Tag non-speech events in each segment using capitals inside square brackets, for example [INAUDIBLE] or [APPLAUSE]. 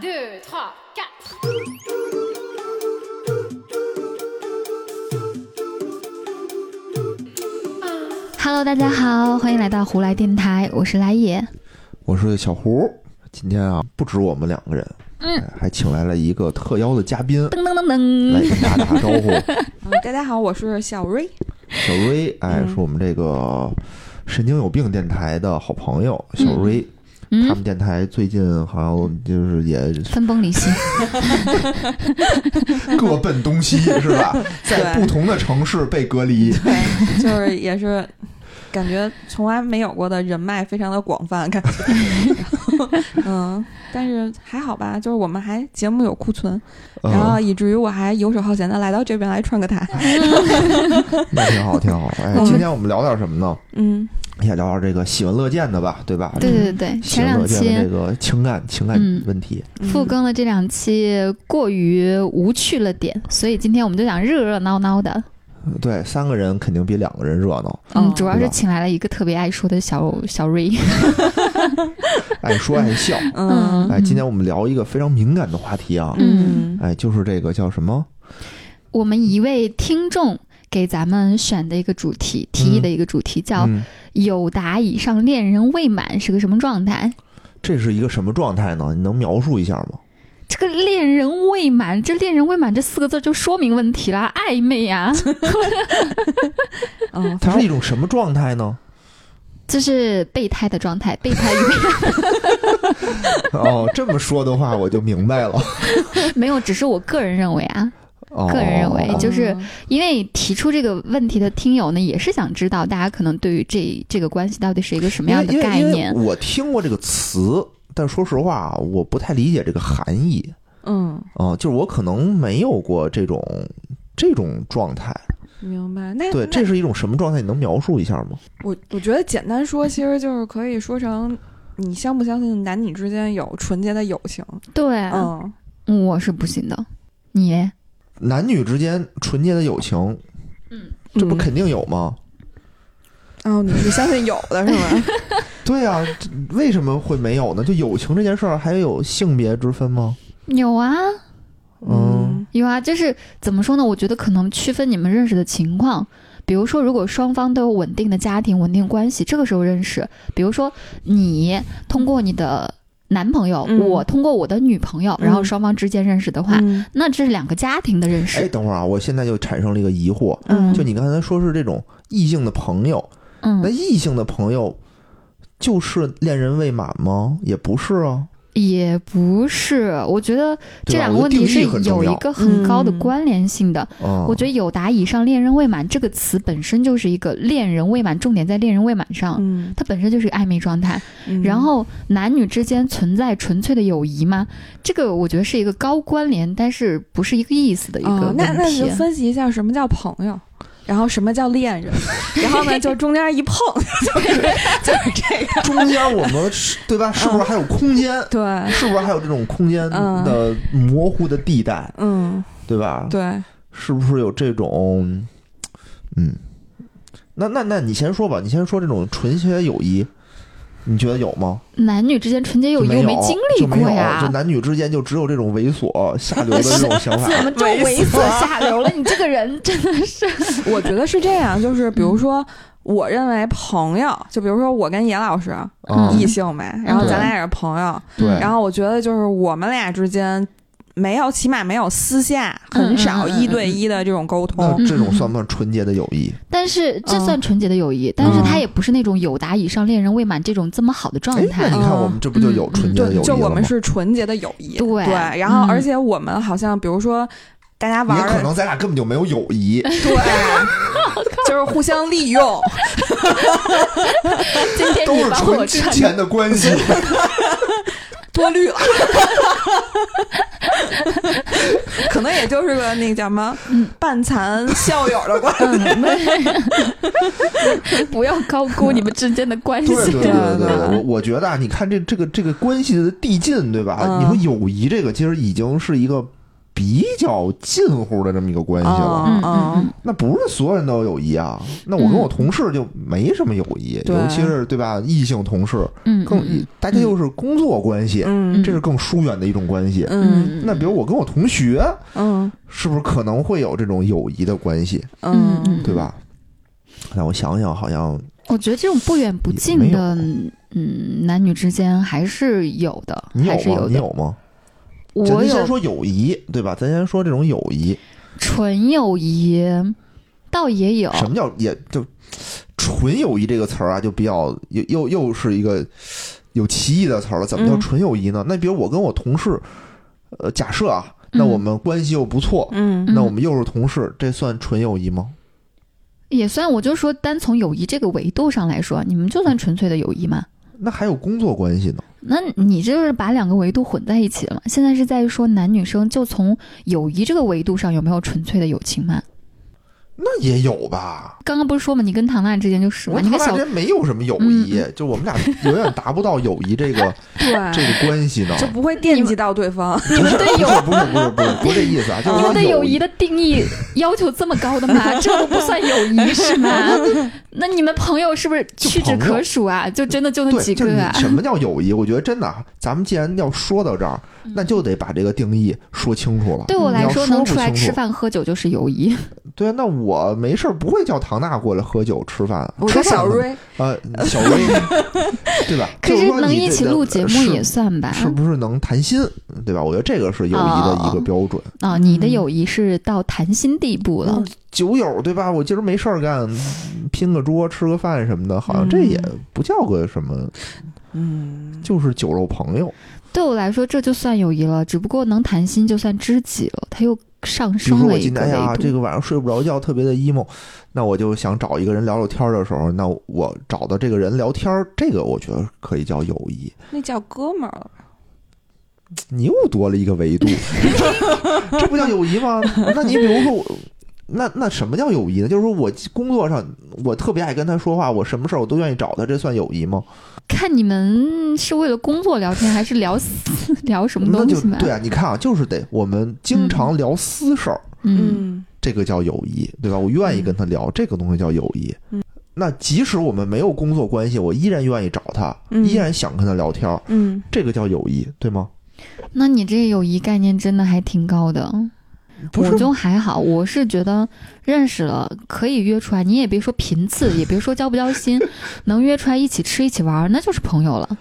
deux, trois, quatre. Hello，大家好，欢迎来到胡来电台，我是来也。我是小胡，今天啊，不止我们两个人，嗯哎，还请来了一个特邀的嘉宾噔噔噔噔来，跟大家打招呼。[LAUGHS] 嗯，大家好，我是小瑞。小瑞，哎，嗯是我们这个神经有病电台的好朋友小瑞。他嗯，们电台最近好像就是也分崩离析。[LAUGHS] 各奔东西，是吧？[LAUGHS] 在对不同的城市被隔离。对，就是也是感觉从来没有过的人脉非常的广泛，感觉。[LAUGHS] 嗯，但是还好吧，就是我们还节目有库存，然后嗯，以至于我还游手好闲的来到这边来串个台。那挺好，挺好。哎，嗯今天我们聊点什么呢？嗯也聊聊这个喜闻乐见的吧，对吧？对对对，喜闻前两期乐见的这个情感情感嗯问题。嗯复更了这两期过于无趣了点，所以今天我们就想热热闹闹的。对，三个人肯定比两个人热闹。嗯，哦主要是请来了一个特别爱说的小小瑞。[LAUGHS] 爱说爱笑。嗯哎，今天我们聊一个非常敏感的话题啊，嗯哎，就是这个叫什么？我们一位听众给咱们选的一个主题，提议的一个主题叫嗯，“有达以上恋人未满”是个什么状态？这是一个什么状态呢？你能描述一下吗？这个恋人未满，这恋人未满这四个字就说明问题啦，暧昧呀、[LAUGHS] 嗯，它是一种什么状态呢？这是备胎的状态，备胎与备 [LAUGHS] 哦，这么说的话，我就明白了。[LAUGHS] 没有，只是我个人认为啊，哦，个人认为嗯就是因为提出这个问题的听友呢，也是想知道大家可能对于这这个关系到底是一个什么样的概念。我听过这个词，但说实话，我不太理解这个含义嗯，啊、就是我可能没有过这种这种状态。明白。那对，这是一种什么状态？你能描述一下吗？我我觉得简单说，其实就是可以说成。你相不相信男女之间有纯洁的友情？对，嗯，我是不信的。你嘞男女之间纯洁的友情，嗯这不嗯肯定有吗？哦，你是相信有的是吗？[LAUGHS] 对啊，为什么会没有呢？就友情这件事儿，还有性别之分吗？有啊，嗯有啊，就是怎么说呢？我觉得可能区分你们认识的情况。比如说，如果双方都有稳定的家庭、稳定关系，这个时候认识。比如说，你通过你的男朋友，嗯。我通过我的女朋友，嗯。然后双方之间认识的话，嗯。那这是两个家庭的认识。哎，识。等会儿啊，我现在就产生了一个疑惑，嗯。就你刚才说是这种异性的朋友，那嗯，异性的朋友就是恋人未满吗？也不是啊，也不是。我觉得这两个问题是有一个很高的嗯关联性的。嗯，我觉得“有达以上恋人未满”这个词本身就是一个恋人未满，重点在恋人未满上。嗯，它本身就是个暧昧状态，嗯然后男女之间存在纯粹的友谊吗？这个我觉得是一个高关联，但是不是一个意思的一个哦问，那那你就。分析一下什么叫朋友，然后什么叫恋人，[LAUGHS] 然后呢就中间一碰 [LAUGHS] 就是就是这个，中间我们是对吧？是不是还有空间？[LAUGHS] 对，是不是还有这种空间嗯的模糊的地带？嗯，对吧？对，是不是有这种？嗯，那那那你先说吧，你先说这种纯洁友谊，你觉得有吗？男女之间纯洁友谊，我没经历就没有过呀就。男女之间就只有这种猥琐下流的这种想法。[LAUGHS] 怎么就猥琐下流了？你这个人真的是，[LAUGHS] 我觉得是这样，就是比如说。我认为朋友，就比如说我跟严老师，嗯异性呗，然后咱俩也是朋友，对，然后我觉得就是我们俩之间没有，起码没有私下嗯很少一对一的这种沟那通。这种算不算纯洁的友谊？[LAUGHS] 但是这算嗯纯洁的友谊，但是他也不是那种有达以上恋人未满这种这么好的状态，你。看我们这不就有纯洁的友对，就我们谊了吗？是纯洁的友谊。对然后嗯而且我们好像比如说大家玩也儿可能咱俩根本就没有友谊。[LAUGHS] 对，[LAUGHS] 就是互相利用。今天都是你把我纯金串钱的关系。多虑了，[LAUGHS] 可能也就是个那个叫什么嗯半残校友的关系。嗯，[LAUGHS] 不要高估你们之间的关系。对对对对我我觉得啊，你看这这个这个关系的递进，对吧？嗯你说友谊这个其实已经是一个比较近乎的这么一个关系了。嗯那不是所有人都有友谊啊。那我跟我同事就没什么友谊，尤其是对吧，异性同事嗯，更嗯大家又是工作关系，嗯这是更疏远的一种关系。嗯那比如我跟我同学，嗯是不是可能会有这种友谊的关系，嗯嗯，对吧？让我想想，好像我觉得这种不远不近的，嗯，男女之间还是有的，你有吗？还是有的。你有吗？我有咱先说友谊，对吧？咱先说这种友谊，纯友谊，倒也有。什么叫也就纯友谊这个词儿啊，就比较又又又是一个有歧义的词儿了。怎么叫嗯纯友谊呢？那比如我跟我同事，呃，假设啊，那嗯我们关系又不错，嗯那我们又是同事，这算纯友谊吗？也算，我就说单从友谊这个维度上来说，你们就算纯粹的友谊嘛。那还有工作关系呢？那你这就是把两个维度混在一起了？现在是在说男女生就从友谊这个维度上有没有纯粹的友情吗？那也有吧。刚刚不是说嘛，你跟唐娜之间就是嘛，我你跟小跟他俩之间没有什么友谊，就我们俩 [LAUGHS] 永远达不到友谊这个 [LAUGHS] 对，这个关系呢。就不会惦记到对方。你们对友不是不是不是不是这意思啊，就 [LAUGHS] 是你说们对友谊谊的定义要求这么高的吗？这都不算友谊是吗？那你们朋友是不是屈指可数啊？就真的就那对，就是你几个啊？什么叫友谊？我觉得真的啊，咱们既然要说到这儿，那就得把这个定义说清楚了。对我来说，你要说不能出来清楚吃饭喝酒就是友谊。对啊，那我没事儿不会叫唐娜过来喝酒吃饭。我跟吃饭呢小瑞，呃，小瑞，对吧？[LAUGHS] 可就是能一起录节目也算吧？是不是能谈心，对吧？我觉得这个是友谊的一个标准。啊，你的友谊是到谈心地步了。嗯酒友对吧？我今儿没事儿干，拼个桌吃个饭什么的，好像这也不叫个什么，嗯，就是酒肉朋友。对我来说，这就算友谊了，只不过能谈心就算知己了，他又上比如说我升了一个今天哎呀。这个晚上睡不着觉，特别的 emo，那我就想找一个人聊聊天儿的时候，那我找到这个人聊天儿，这个我觉得可以叫友谊。那叫哥们儿了。[TSK] 你又多了一个维度，这不叫友谊吗？那你比如说我。那那什么叫友谊呢？就是说我工作上我特别爱跟他说话，我什么事儿我都愿意找他，这算友谊吗？看你们是为了工作聊天，还是聊私 [LAUGHS] 聊什么东西嘛？对啊，你看啊，就是得我们经常聊私事儿，嗯，嗯这个叫友谊，对吧？我愿意跟他聊，这个东西叫友谊。嗯那即使我们没有工作关系，我依然愿意找他，嗯依然想跟他聊天儿，嗯这个叫友谊，对吗？那你这友谊概念真的还挺高的。我就还好，我是觉得认识了可以约出来，你也别说频次，也别说交不交心，[LAUGHS] 能约出来一起吃一起玩儿，那就是朋友了。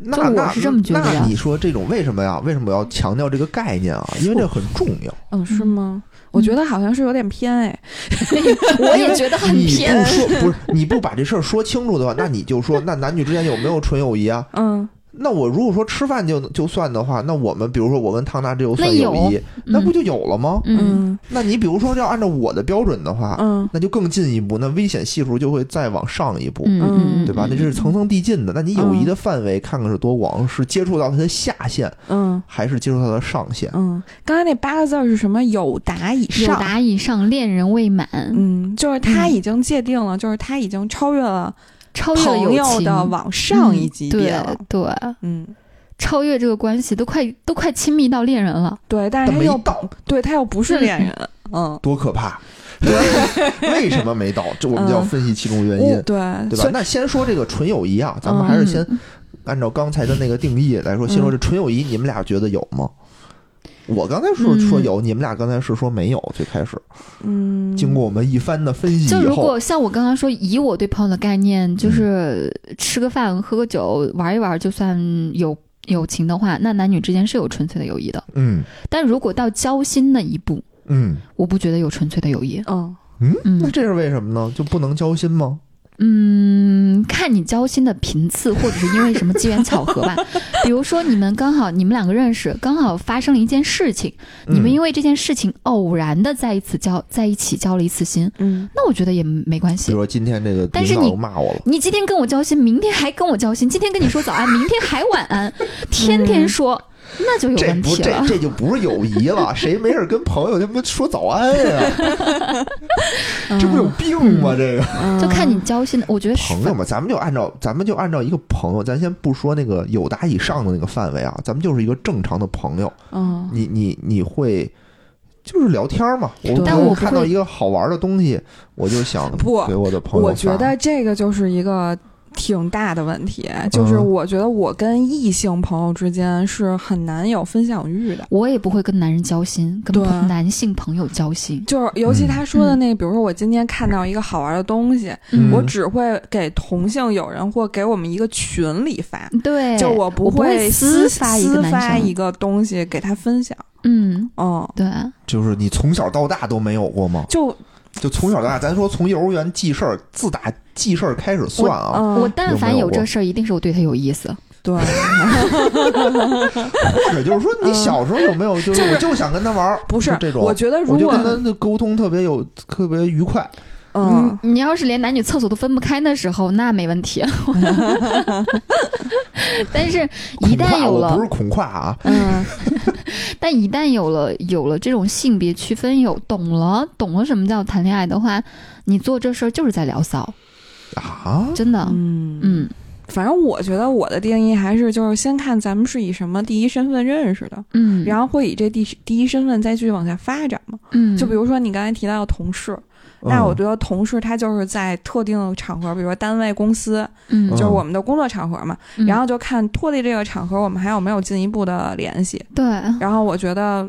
那我是这么觉得的那你说这种为什么呀？为什么我要强调这个概念啊？因为这很重要。嗯，是吗？我觉得好像是有点偏哎。[LAUGHS] 我也觉得很你偏不。说不是你不把这事儿说清楚的话，那你就说那男女之间有没有纯友谊啊？嗯那我如果说吃饭就就算的话，那我们比如说我跟唐娜这就算友谊，那不就有了吗？嗯，嗯那你比如说要按照我的标准的话，嗯那就更进一步，那危险系数就会再往上一步，嗯嗯嗯，对吧？那这是层层递进的。那你友谊的范围看看是多广，是接触到它的下限，嗯还是接触它的上限？嗯，刚才那八个字儿是什么？有达以有上。达以上，恋人未满，嗯，就是他已经界定了，就是他已经超越了超越友情的往上一级别了。嗯对对，嗯，超越这个关系都快都快亲密到恋人了。对，但是但他又没到，对他又不是恋人。[LAUGHS] 嗯，多可怕！[LAUGHS] 为什么没到？这我们就要分析其中原因，对对吧？那先说这个纯友谊啊，咱们还是先嗯按照刚才的那个定义来说，先说这纯友谊，你们俩觉得有吗？我刚才说嗯说有，你们俩刚才是说没有。最开始，嗯，经过我们一番的分析就，如果像我刚刚说，以我对朋友的概念，就是吃个饭、喝个酒、玩一玩，就算有友情的话，那男女之间是有纯粹的友谊的。嗯但如果到交心那一步，嗯我不觉得有纯粹的友谊。嗯嗯，嗯那这是为什么呢？就不能交心吗？嗯，看你交心的频次，或者是因为什么机缘巧合吧。[LAUGHS] 比如说你们刚好你们两个认识，刚好发生了一件事情，你们因为为这件事情偶然的在一起交在一起交了一次心，嗯那我觉得也没关系比如。说今天这个但是你骂我了，你今天跟我交心，明天还跟我交心，今天跟你说早安，明天还晚安，[LAUGHS] 天天说，那就有这不这问题了。这就不是友谊了，谁没事跟朋友他妈说早安呀？这不有病吗？这个嗯就看你交心的，我觉得朋友嘛，咱们就按照咱们就按照一个朋友，咱先不说那个友达以上的那个范围啊，咱们就是一个正常的朋友。嗯你你你会就是聊天嘛。我但我看到一个好玩的东西，我就想不给我的朋友我觉得这个就是一个挺大的问题，就是嗯。我觉得我跟异性朋友之间是很难有分享欲的。我也不会跟男人交心，跟男性朋友交心。就是尤其嗯他说的那个，比如说我今天看到一个好玩的东西，嗯。我只会给同性友人或给我们一个群里发，对，就我不会私私发一个男私发一个东西给他分享。嗯，嗯，对，就是你从小到大都没有过吗？就就从小到大，咱说从幼儿园记事儿，自打记事儿开始算啊，嗯，我但凡有这事儿，一定是我对他有意思。[LAUGHS] 对，或者就是说你小时候有没有就是我就想跟他玩儿，不是这种，我觉得如果我就跟他的沟通特别有特别愉快。嗯，你要是连男女厕所都分不开的时候，那没问题。[LAUGHS] 但是，[LAUGHS] 一旦有了不是恐跨啊，[LAUGHS] 嗯但一旦有了有了这种性别区分，有懂了懂了什么叫谈恋爱的话，你做这事儿就是在聊骚，啊，真的。嗯嗯反正我觉得我的定义还是就是先看咱们是以什么第一身份认识的，嗯，然后会以这第第一身份再继续往下发展嘛。嗯，就比如说你刚才提到的同事，那我觉得同事他就是在特定的场合，比如说单位、公司，嗯，就是我们的工作场合嘛，嗯然后就看脱离这个场合，我们还有没有进一步的联系。对，然后我觉得。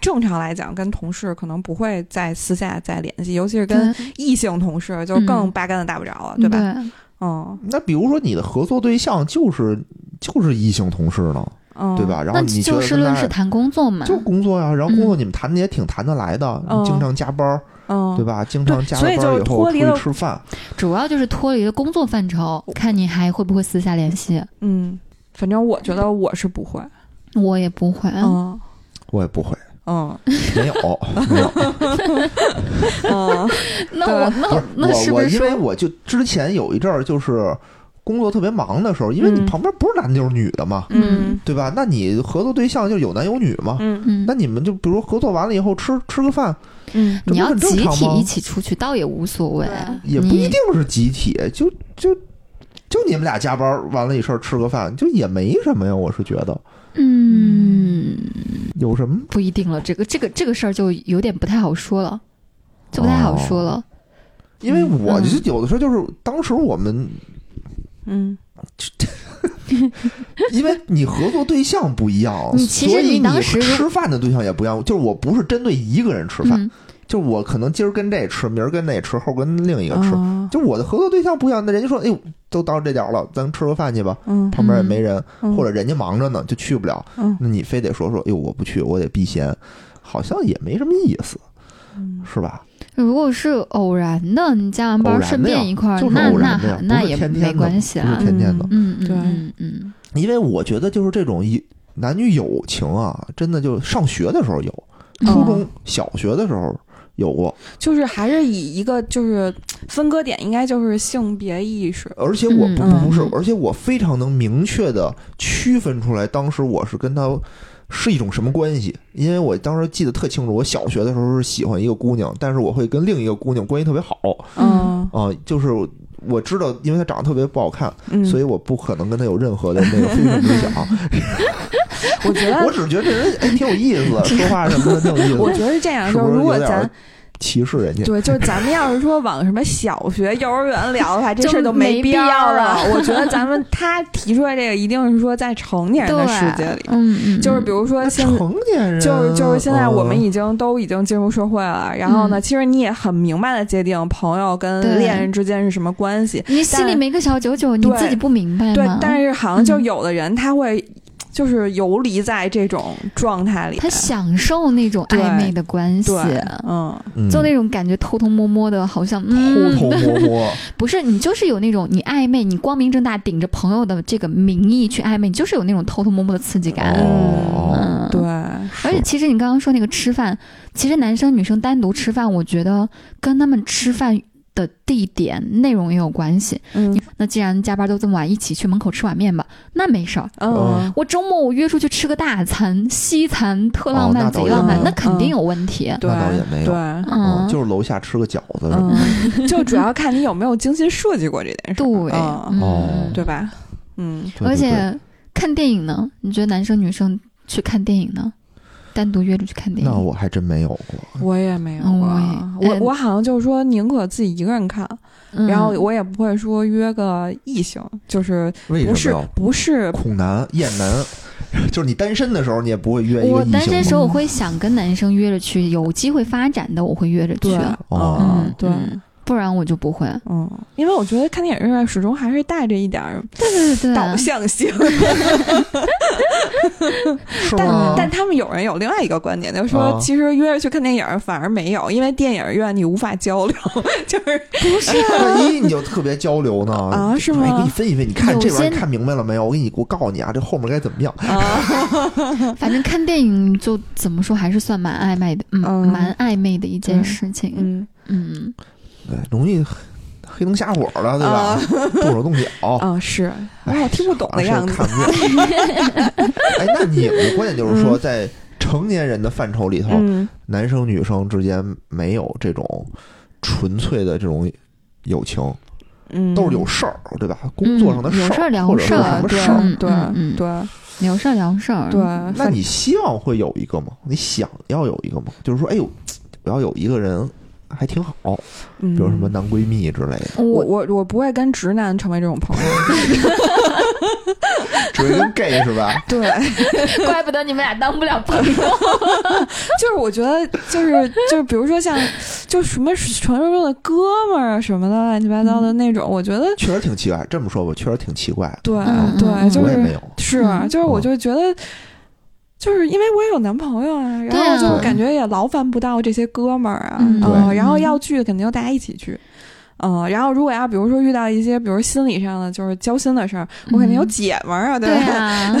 正常来讲，跟同事可能不会再私下再联系，尤其是跟异性同事，就更嗯八竿子打不着了，对吧？对嗯那比如说你的合作对象就是就是异性同事呢，嗯，对吧？然后你觉就事论事谈工作嘛。就工作呀，然后工作嗯你们谈的也挺谈得来的，嗯你经常加班儿，嗯，对吧？经常加班以后出去吃饭，主要就是脱离了工作范畴，看你还会不会私下联系。嗯，反正我觉得我是不会，我也不会，嗯我也不会，嗯没有没有。[LAUGHS] 嗯 [LAUGHS] 那我那那是我我，不是说因为我就之前有一阵儿就是工作特别忙的时候，因为你嗯旁边不是男的就是女的嘛，嗯对吧？那你合作对象就有男有女嘛。嗯嗯那，你们就比如说合作完了以后吃吃个饭，嗯你要集体一起出去倒也无所谓，也不一定是集体，就就就你们俩加班完了一事儿吃个饭，就也没什么呀。我是觉得。嗯，有什么？不一定了。这个这个这个事儿就有点不太好说了，就不太好说了。因为我嗯。就有的时候就是当时我们，嗯 [LAUGHS] 因为你合作对象不一样，所以你吃饭的对象也不一样。就是我不是针对一个人吃饭，嗯就是我可能今儿跟这吃，明儿跟那吃，后儿跟另一个吃。嗯就我的合作对象不一样，那人家说，哎呦，都到这点儿了，咱吃个饭去吧。嗯旁边也没人，嗯或者人家忙着呢，就去不了。嗯那你非得说说，哎呦，我不去，我得避嫌，好像也没什么意思，嗯是吧？如果是偶然的，你加完班顺便一块儿，就是那那偶然的呀那也天天的没关系不是啊。天天的。嗯嗯对嗯嗯因为我觉得就是这种一男女友情啊，真的就上学的时候有，嗯初中小学的时候有过，就是还是以一个就是分割点，应该就是性别意识。而且我不嗯不是嗯，而且我非常能明确的区分出来，当时我是跟他是一种什么关系，因为我当时记得特清楚，我小学的时候是喜欢一个姑娘，但是我会跟另一个姑娘关系特别好嗯啊，就是我知道，因为她长得特别不好看，嗯，所以我不可能跟她有任何的那个非分之想，我觉得。[LAUGHS] 我只是觉得这人哎挺有意思，说话什么的挺有意思，我觉得是这样，是就是不是有点如果咱歧视人家？对，就是咱们要是说往什么小学、幼儿园聊的话，这事儿就没必要了。我觉得咱们他提出来这个，一定是说在成年人的世界里，嗯嗯，就是比如说那现成年人就是就是现在我们嗯已经都已经进入社会了，然后呢，嗯其实你也很明白的界定朋友跟恋人之间是什么关系，你心里没个小九九，你自己不明白吗？对，但是好像就嗯有的人他会就是游离在这种状态里，他享受那种暧昧的关系，嗯。嗯。就那种感觉偷偷摸摸的，好像偷嗯，偷摸摸，[LAUGHS] 不是你就是有那种你暧昧，你光明正大顶着朋友的这个名义去暧昧，你就是有那种偷偷摸摸的刺激感。哦。嗯，对，而且其实你刚刚说那个吃饭，其实男生女生单独吃饭，我觉得跟他们吃饭的地点、内容也有关系。嗯。那既然加班都这么晚，一起去门口吃碗面吧，那没事儿。嗯我周末我约出去吃个大餐，西餐特浪漫，贼浪漫，那肯定有问题。对那倒也没有。对，嗯。嗯，就是楼下吃个饺子，嗯，[LAUGHS] 就主要看你有没有精心设计过这件事，对，嗯。哦。嗯，对吧？嗯而且看电影呢，你觉得男生女生去看电影呢？单独约着去看电影。那我还真没有过。我也没有过，嗯我我好像就是说宁可自己一个人看，嗯然后我也不会说约个异性，就是不是？不是恐男、厌男，[LAUGHS] 就是你单身的时候，你也不会约一个我异性我单身时候我会想跟男生约着去，有机会发展的我会约着去对，，哦嗯对。嗯不然我就不会。嗯，因为我觉得看电影院始终还是带着一点儿对对对导，向性，[LAUGHS] 但？但他们有人有另外一个观点，就是说啊其实约着去看电影反而没有，因为电影院你无法交流，[LAUGHS] 就是不是万一你就特别交流呢？啊是吗哎，给你分析分析，你看这玩意儿看明白了没有？我给你，我告诉你啊，这后面该怎么样？啊，[LAUGHS] 反正看电影就怎么说还是算蛮暧昧的，嗯，嗯蛮暧昧的一件事情。嗯嗯，对，容易黑灯瞎火的，对吧啊？动手动脚。啊是，我听不懂的样子哎，那你们的观点就是说，在成年人的范畴里头，嗯男生女生之间没有这种纯粹的这种友情，嗯，都是有事儿，对吧？工作上的事有事儿聊或者是事对什么事儿。嗯对对有事儿聊事儿。对，那你希望会有一个吗？你想要有一个吗？就是说，哎呦，我要有一个人还挺好，比比如什么男闺蜜之类的，我我我我不会跟直男成为这种朋友，[LAUGHS] 只会跟 gay 是吧？[LAUGHS] 对，[LAUGHS] 怪不得你们俩当不了朋友。就是我觉得就是就是比如说像就什么传说中的哥们儿啊什么的乱七八糟的那种，我觉得确实挺奇怪。这么说吧，确实挺奇怪的。对嗯对，嗯就是我也没有。是嗯就是我就觉得。就是因为我也有男朋友啊，然后就感觉也劳烦不到这些哥们儿啊，然后要聚肯定就大家一起去，嗯，然后如果要比如说遇到一些比如心理上的就是交心的事儿，我肯定有嗯姐们儿啊，对吧？啊，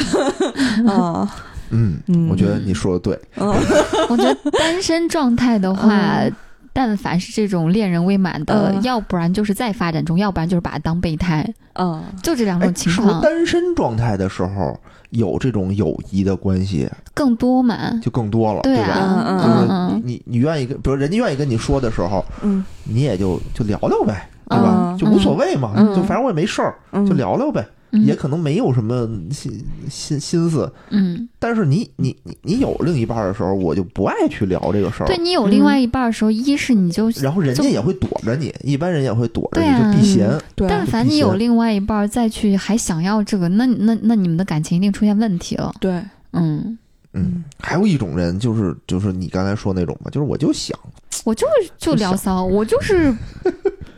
嗯。嗯，嗯。我觉得你说的对。嗯。[LAUGHS] 我觉得单身状态的话嗯，但凡是这种恋人未满的，嗯。要不然就是在发展中，要不然就是把它当备胎，嗯，就这两哎种，情是不是况单身状态的时候有这种友谊的关系更多嘛。就更多了，对吧，嗯就是嗯你你你愿意跟，比如人家愿意跟你说的时时候，嗯。你也就就聊聊呗，对吧？嗯就无所谓嘛，嗯。就反正我也没事儿，嗯，就聊聊呗，嗯，也可能没有什么心心心思。嗯，但是你你你你有另一半的时候，我就不爱去聊这个事儿。对你有另外一半的时候，一是你就，然后人家也会躲着你，一般人也会躲着你，啊就避嫌。对，但凡你有另外一半再去还想要这个，那那那你们的感情一定出现问题了。对，嗯，嗯，还有一种人就是就是你刚才说那种嘛，就是我就想，我就是就聊骚，我就是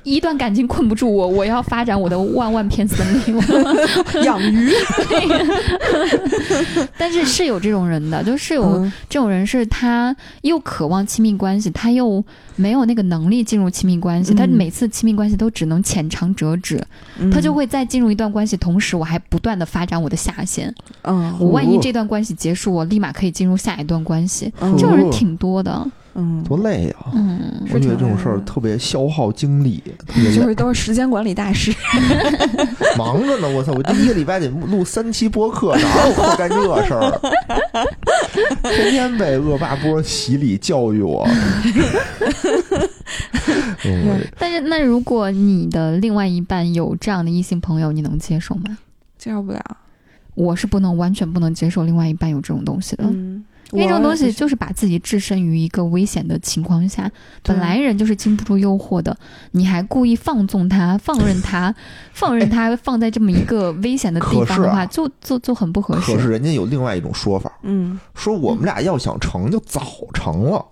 一段感情困不住我，我要发展我的万万片森林。[LAUGHS] 养鱼，[LAUGHS] 但是是有这种人的，就是有嗯这种人是他又渴望亲密关系，他又没有那个能力进入亲密关系，嗯他每次亲密关系都只能浅尝辄止，嗯他就会在进入一段关系同时，我还不断的发展我的下限。嗯我万一这段关系结束，我立马可以进入下一段关系。嗯这种人挺多的，嗯，多累呀、嗯，我觉得这种事儿特别消耗精力，特别累就是都是时间管理大师，[LAUGHS] [LAUGHS] 忙着呢。我操，我这一个礼拜得录三期播客，哪有空干这事儿？啊 [LAUGHS] 天天被恶霸波洗礼教育我。[LAUGHS] 嗯，[LAUGHS] 但是那如果你的另外一半有这样的异性朋友，你能接受吗？接受不了。我是不能完全不能接受另外一半有这种东西的。嗯，因为这种东西就是把自己置身于一个危险的情况下，本来人就是经不住诱惑的，你还故意放纵他、放任他、放任他放在这么一个危险的地方的话，啊就就就很不合适。可是人家有另外一种说法，嗯，说我们俩要想成就早成了，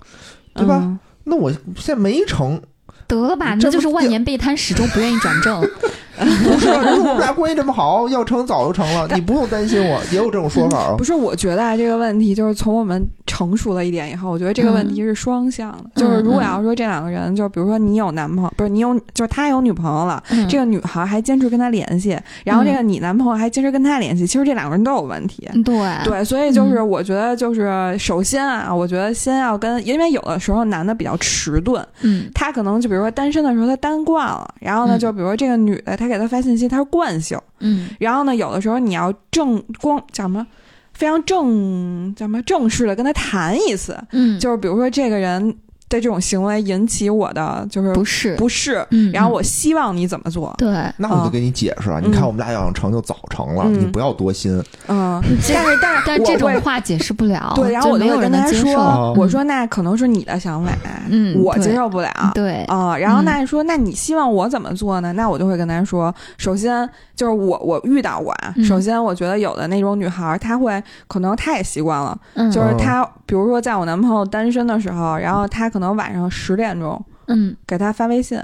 对吧？嗯？那我现在没成，得了吧，这就是万年备胎，始终不愿意转正。[LAUGHS] [LAUGHS] 不是啊？[LAUGHS] 人说我们俩关系这么好，要成早就成了，你不用担心我，也有这种说法啊 [LAUGHS] 不。是，我觉得啊，这个问题就是从我们成熟了一点以后，我觉得这个问题是双向的。就是如果要说这两个人，就比如说你有男朋友，不是你有，就是他有女朋友了，嗯这个女孩还坚持跟他联系，然后这个你男朋友还坚持跟他联系，其实这两个人都有问题。嗯对对，所以就是我觉得，就是首先啊，我觉得先要跟，因为有的时候男的比较迟钝，嗯他可能就比如说单身的时候他单惯了，然后呢，嗯就比如说这个女的，她给他发信息，他是惯性，嗯。然后呢，有的时候你要正光叫什么，非常正叫什么正式的跟他谈一次，嗯，就是比如说这个人的这种行为引起我的就是不是，不适，嗯，嗯然后我希望你怎么做，对，那我就给你解释啊，嗯你看我们俩要想成就早成了，嗯。你不要多心。嗯，但是但是但这我会种话解释不了，对，然后我就会跟他说我说那可能是你的想法，嗯我接受不了。对，啊、然后嗯。那说，那你希望我怎么做呢？那我就会跟他说，首先就是我我遇到过啊，嗯。首先我觉得有的那种女孩，她会可能她也习惯了，嗯，就是她比如说在我男朋友单身的时候，然后她可能晚上十点钟嗯。给他发微信，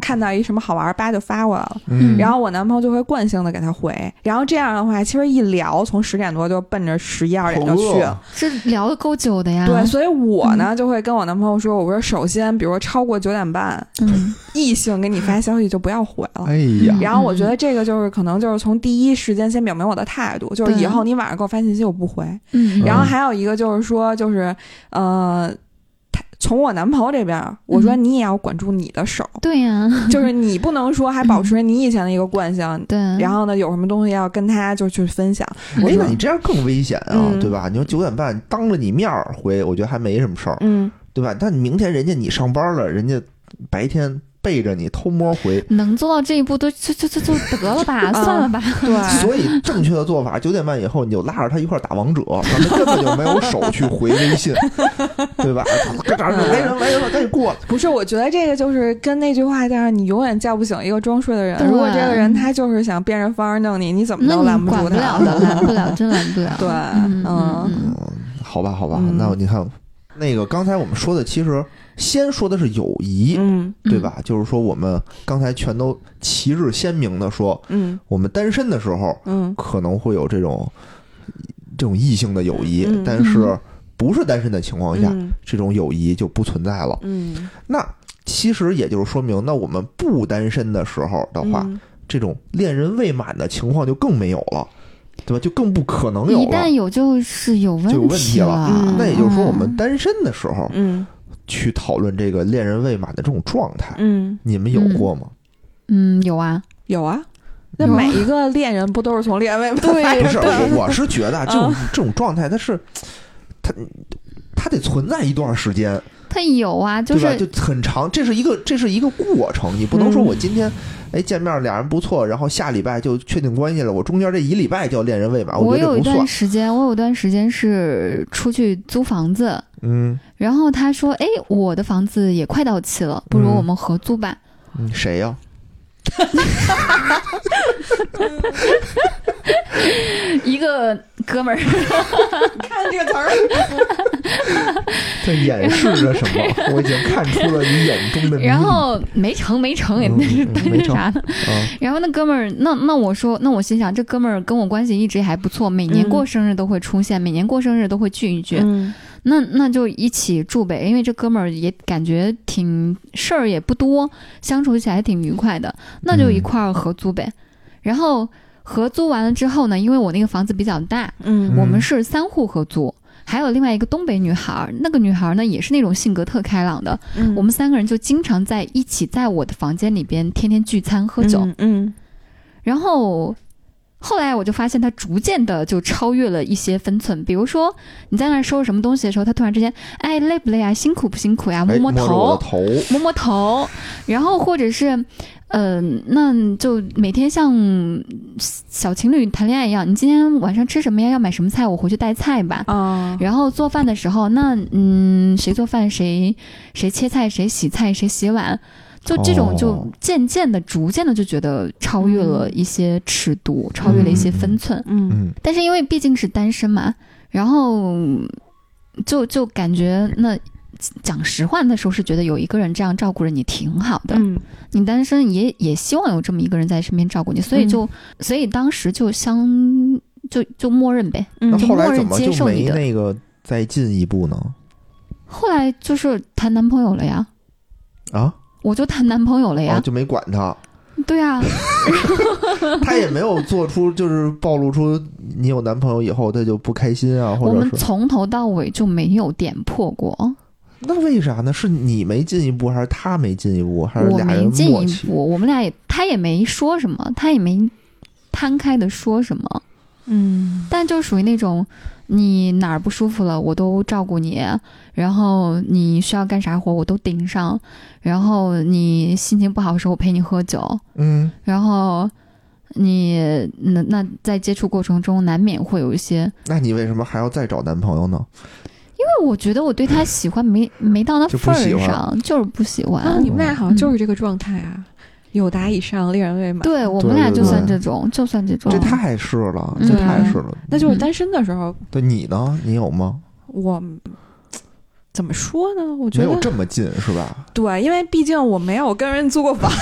看到一什么好玩儿，叭就发过来了，嗯。然后我男朋友就会惯性的给他回，然后这样的话，其实一聊从十点多就奔着十一二点就去了。这聊的够久的呀，对，所以我呢、就会跟我男朋友说，我说首先，比如说超过九点半，嗯，异性给你发消息就不要回了。哎呀，然后我觉得这个就是可能就是从第一时间先表明我的态度，就是以后你晚上给我发信息我不回。嗯，然后还有一个就是说，就是呃，他从我男朋友这边，我说嗯你也要管住你的手，对呀，就是你不能说还保持你以前的一个惯性。对，然后呢，有什么东西要跟他就去分享，哎，那你这样更危险啊，嗯对吧？你说九点半当着你面回，我觉得还没什么事儿，嗯，对吧？但你明天人家你上班了，人家白天背着你偷摸回，能做到这一步都就就就就得了吧，啊 [LAUGHS] 算了吧，对，所以正确的做法，九点半以后你就拉着他一块儿打王者，咱们根本就没有手去回微信，[LAUGHS] 对吧？搁这儿来人来人了，赶紧过。[LAUGHS] 不是，我觉得这个就是跟那句话叫“你永远叫不醒一个装睡的人”。如果这个人他就是想变着法儿弄你，你怎么都拦不住他。不了的，拦不了，真拦不了。对嗯好吧，好吧，嗯那你看，那个刚才我们说的，其实先说的是友谊，嗯对吧？就是说我们刚才全都旗帜鲜明的说，嗯。我们单身的时候嗯。可能会有这种这种异性的友谊，嗯。但是不是单身的情况下，嗯。这种友谊就不存在了。嗯。那其实也就是说明，那我们不单身的时候的话，嗯。这种恋人未满的情况就更没有了，对吧？就更不可能有一。旦有就是有问题了。了。嗯。那也就是说，我们嗯单身的时候嗯去讨论这个恋人未满的这种状态，嗯，你们有过吗？嗯有啊，有啊。那每一个恋人不都是从恋爱对不是，我我是觉得啊这种嗯这种状态，它是它它得存在一段时间，他有啊，就对吧？是就很长，这是一个这是一个过程，你不能说嗯我今天。哎，见面俩人不错，然后下礼拜就确定关系了。我中间这一礼拜叫恋人未满，我有一段。时间，我有一段时间是出去租房子，嗯然后他说：“哎，我的房子也快到期了，不如嗯我们合租吧。嗯，谁呀、一个哥们儿，看这个词儿，在掩饰着什么？我已经看出了你眼中的。然后没成没成，也嗯那是嗯没成那是啥呢？啊，然后那哥们儿，那那我说，那我心想，这哥们儿跟我关系一直还不错，每年嗯过生日都会出现，每年过生日都会聚一聚。嗯那那就一起住呗，因为这哥们儿也感觉挺事儿也不多，相处起来挺愉快的，那就一块儿合租呗。然后合租完了之后呢，因为我那个房子比较大，嗯我们是三户合租。还有另外一个东北女孩儿，那个女孩儿呢也是那种性格特开朗的，嗯我们三个人就经常在一起，在我的房间里边天天聚餐喝酒。嗯嗯然后后来我就发现他逐渐的就超越了一些分寸，比如说你在那儿收拾什么东西的时候，他突然之间，哎，累不累啊？辛苦不辛苦呀、摸哎，摸头，摸摸头，然后或者是，嗯、那就每天像小情侣谈恋爱一样，你今天晚上吃什么呀？要买什么菜？我回去带菜吧。啊，然后做饭的时候，那嗯，谁做饭谁谁切菜，谁洗菜，谁洗碗，就这种哦就渐渐的、逐渐的就觉得超越了一些尺度，超越了一些分寸。嗯嗯但是因为毕竟是单身嘛，然后就就感觉那。讲实话，那时候是觉得有一个人这样照顾着你挺好的。嗯你单身也也希望有这么一个人在身边照顾你，所以就、所以当时就相就就默认呗。嗯那后来就默认怎么就没接受你的那个再进一步呢？后来就是谈男朋友了呀，啊，我就谈男朋友了呀。哦，就没管他，对啊，[LAUGHS] 他也没有做出就是暴露出你有男朋友以后他就不开心啊，或我们者从头到尾就没有点破过，那为啥呢？是你没进一步，还是他没进一步，还是我俩人没进？一步，我们俩也他也没说什么，他也没摊开的说什么。嗯。但就属于那种你哪儿不舒服了，我都照顾你，然后你需要干啥活我都顶上，然后你心情不好的时候我陪你喝酒，嗯，然后你那那在接触过程中难免会有一些，那你为什么还要再找男朋友呢？因为我觉得我对他喜欢没没到那份儿上，就是不喜欢。啊，你们俩好像就是这个状态啊，有达以上，恋人未满。，对我们俩就算这种，就算这种，这太是了，嗯这太是了。那就是单身的时候，对你呢？你有吗？我怎么说呢？我觉得没有这么近是吧？对，因为毕竟我没有跟人租过房。[LAUGHS]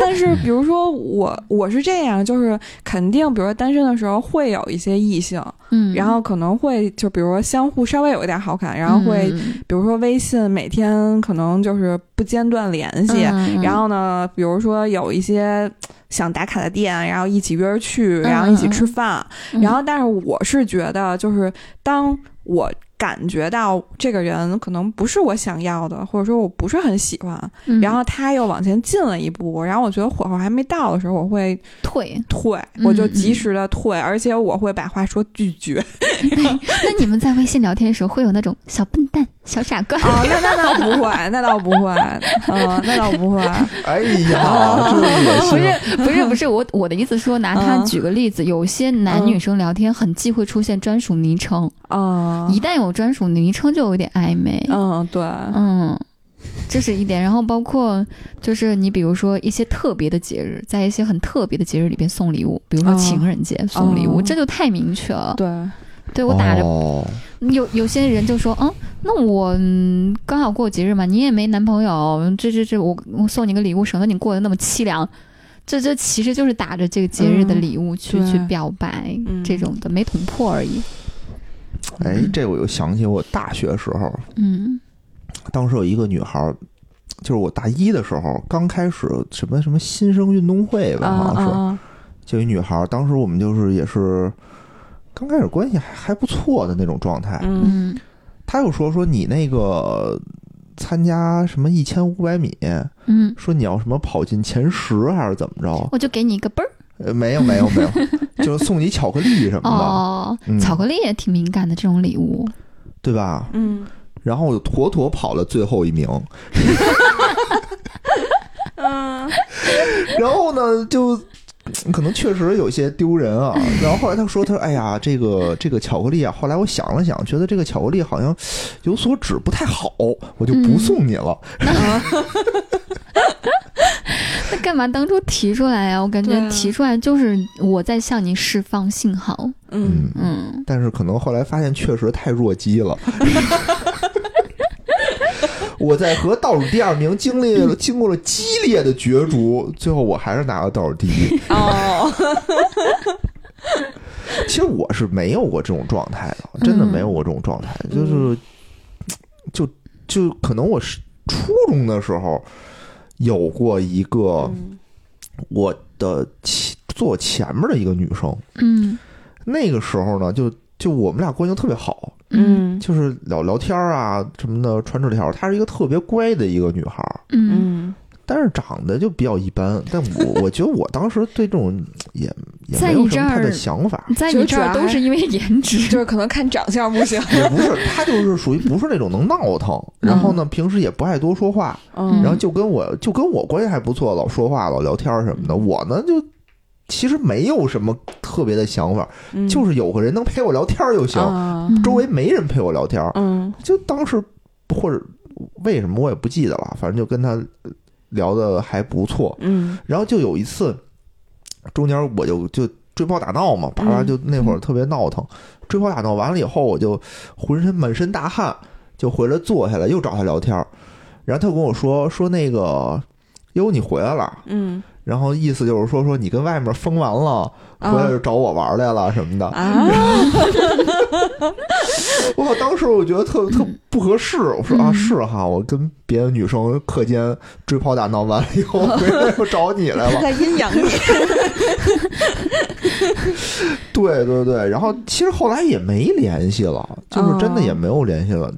但是，比如说我我是这样，就是肯定，比如说单身的时候会有一些异性，嗯，然后可能会就比如说相互稍微有一点好感，然后会、嗯比如说微信每天可能就是不间断联系，嗯然后呢，比如说有一些想打卡的店，然后一起约着去，嗯然后一起吃饭，嗯。然后但是我是觉得，就是当我感觉到这个人可能不是我想要的，或者说我不是很喜欢，嗯。然后他又往前进了一步，然后我觉得火候还没到的时候，我会退。退，嗯我就及时的退，而且我会把话说拒绝。[LAUGHS] 那你们在微信聊天的时候会有那种小笨蛋、小傻瓜？哦，那那倒不会，那倒不会，嗯，那倒不会。[LAUGHS] 哎呀，这不。是不是不是，我我的意思说，拿他嗯举个例子，有些男嗯女生聊天很忌讳出现专属昵称，啊一旦有专属昵称就有点暧昧。嗯，对，嗯，这是一点。然后包括就是你比如说一些特别的节日，在一些很特别的节日里边送礼物，比如说哦情人节送礼物，哦这就太明确了。对，对我打着哦，有有些人就说，嗯，那我嗯刚好过节日嘛，你也没男朋友，这这这，我我送你个礼物，省得你过得那么凄凉。这这其实就是打着这个节日的礼物去、嗯去表白、嗯。这种的，没捅破而已。哎，这我又想起我大学时候，嗯。当时有一个女孩儿，就是我大一的时候刚开始什么什么新生运动会吧，好像是，啊就一女孩儿，当时我们就是也是刚开始关系还还不错的那种状态。嗯他又说说你那个参加什么一千五百米，嗯，说你要什么跑进前十还是怎么着？我就给你一个嘣儿呃，没有没有没有，[LAUGHS] 就是送你巧克力什么的，哦，嗯巧克力也挺敏感的这种礼物。对吧？嗯然后我就妥妥跑了最后一名，嗯 [LAUGHS] 然后呢，就可能确实有些丢人啊。[LAUGHS] 然后后来他说：“他说，哎呀，这个这个巧克力啊。”后来我想了想，觉得这个巧克力好像有所指，不太好，我就不送你了。[LAUGHS] [LAUGHS] 那干嘛当初提出来呀、我感觉提出来就是我在向你释放信号。嗯嗯，但是可能后来发现确实太弱鸡了。我在和倒数第二名经历了经过了激烈的角逐，最后我还是拿了倒数第一。哦，[LAUGHS] 其实我是没有过这种状态的，真的没有过这种状态，就是就就可能我是初中的时候有过一个嗯。我的前坐我前面的一个女生，嗯。那个时候呢，就就我们俩关系特别好，嗯就是聊聊天啊什么的，传纸条。她是一个特别乖的一个女孩儿，嗯嗯但是长得就比较一般。但我 [LAUGHS] 我觉得我当时对这种也也没有什么太的想法。在你这儿都是因为颜值。[LAUGHS] 就是可能看长相不行，也不是，她就是属于不是那种能闹腾，然后呢，平时也不爱多说话，嗯然后就跟我就跟我关系还不错，老说话，老聊天什么的。我呢，就其实没有什么特别的想法，嗯。就是有个人能陪我聊天就行，周围没人陪我聊天，嗯。就当时或者为什么我也不记得了，反正就跟他聊的还不错。嗯。然后就有一次，中间我就就追跑打闹嘛，叭叭嗯就那会儿特别闹腾，追跑打闹完了以后，我就浑身满身大汗，就回来坐下来又找他聊天儿，然后他跟我说说那个，哟你回来了，嗯然后意思就是说说你跟外面疯完了，回来就找我玩来了什么的。啊，[LAUGHS] 我当时我觉得特特不合适，我说啊嗯是哈，我跟别的女生课间追跑打闹完了以后，回来又找你来了。[LAUGHS] 在阴阳你，[LAUGHS] 对对对，然后其实后来也没联系了，就是真的也没有联系了。